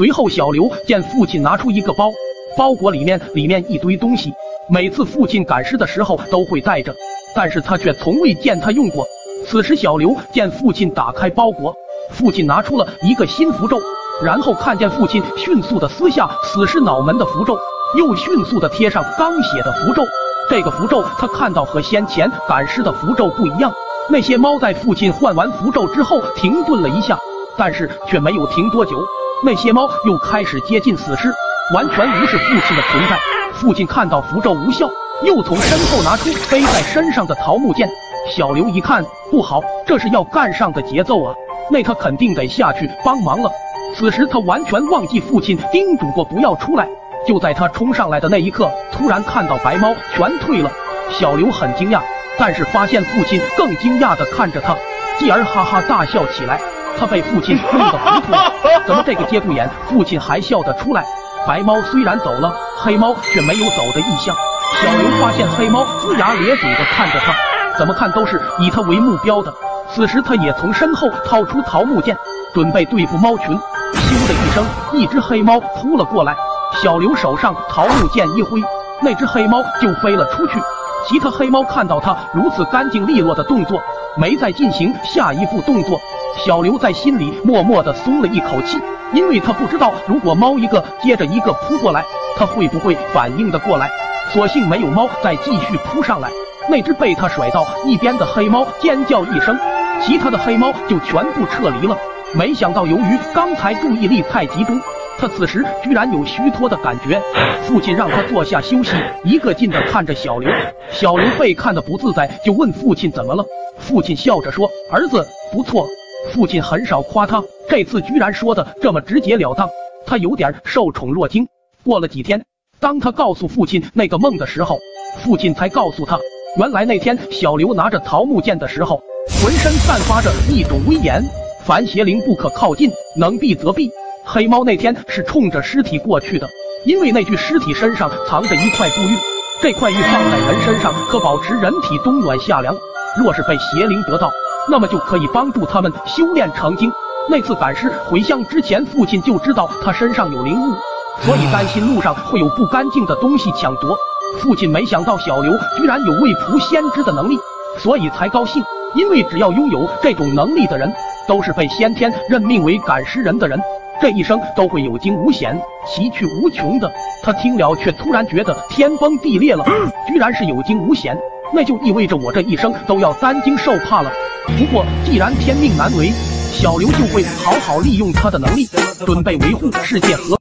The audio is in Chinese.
随后，小刘见父亲拿出一个包，包裹里面里面一堆东西。每次父亲赶尸的时候都会带着，但是他却从未见他用过。此时，小刘见父亲打开包裹，父亲拿出了一个新符咒，然后看见父亲迅速的撕下死尸脑门的符咒，又迅速的贴上刚写的符咒。这个符咒他看到和先前赶尸的符咒不一样。那些猫在父亲换完符咒之后停顿了一下，但是却没有停多久。那些猫又开始接近死尸，完全无视父亲的存在。父亲看到符咒无效，又从身后拿出背在身上的桃木剑。小刘一看不好，这是要干上的节奏啊！那他肯定得下去帮忙了。此时他完全忘记父亲叮嘱过不要出来。就在他冲上来的那一刻，突然看到白猫全退了。小刘很惊讶。但是发现父亲更惊讶地看着他，继而哈哈大笑起来。他被父亲弄得糊涂了，怎么这个节骨眼父亲还笑得出来？白猫虽然走了，黑猫却没有走的意向。小刘发现黑猫龇牙咧嘴的看着他，怎么看都是以他为目标的。此时他也从身后掏出桃木剑，准备对付猫群。咻的一声，一只黑猫扑了过来，小刘手上桃木剑一挥，那只黑猫就飞了出去。其他黑猫看到他如此干净利落的动作，没再进行下一步动作。小刘在心里默默的松了一口气，因为他不知道如果猫一个接着一个扑过来，他会不会反应的过来。所幸没有猫再继续扑上来，那只被他甩到一边的黑猫尖叫一声，其他的黑猫就全部撤离了。没想到由于刚才注意力太集中。他此时居然有虚脱的感觉，父亲让他坐下休息，一个劲的看着小刘。小刘被看的不自在，就问父亲怎么了。父亲笑着说：“儿子不错。”父亲很少夸他，这次居然说的这么直截了当，他有点受宠若惊。过了几天，当他告诉父亲那个梦的时候，父亲才告诉他，原来那天小刘拿着桃木剑的时候，浑身散发着一种威严，凡邪灵不可靠近，能避则避。黑猫那天是冲着尸体过去的，因为那具尸体身上藏着一块布玉，这块玉放在人身上可保持人体冬暖夏凉。若是被邪灵得到，那么就可以帮助他们修炼成精。那次赶尸回乡之前，父亲就知道他身上有灵物，所以担心路上会有不干净的东西抢夺。父亲没想到小刘居然有未卜先知的能力，所以才高兴，因为只要拥有这种能力的人，都是被先天任命为赶尸人的人。这一生都会有惊无险，奇趣无穷的。他听了，却突然觉得天崩地裂了。居然是有惊无险，那就意味着我这一生都要担惊受怕了。不过既然天命难违，小刘就会好好利用他的能力，准备维护世界和。